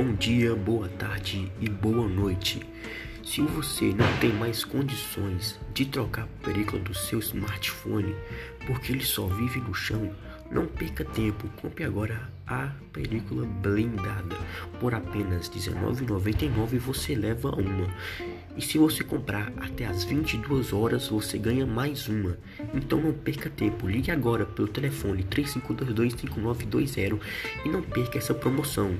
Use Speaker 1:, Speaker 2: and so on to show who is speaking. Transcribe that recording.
Speaker 1: Bom dia, boa tarde e boa noite. Se você não tem mais condições de trocar a película do seu smartphone porque ele só vive no chão, não perca tempo, compre agora a película blindada. Por apenas R$19,99 você leva uma. E se você comprar até as 22 horas, você ganha mais uma. Então não perca tempo, ligue agora pelo telefone 3522-5920 e não perca essa promoção.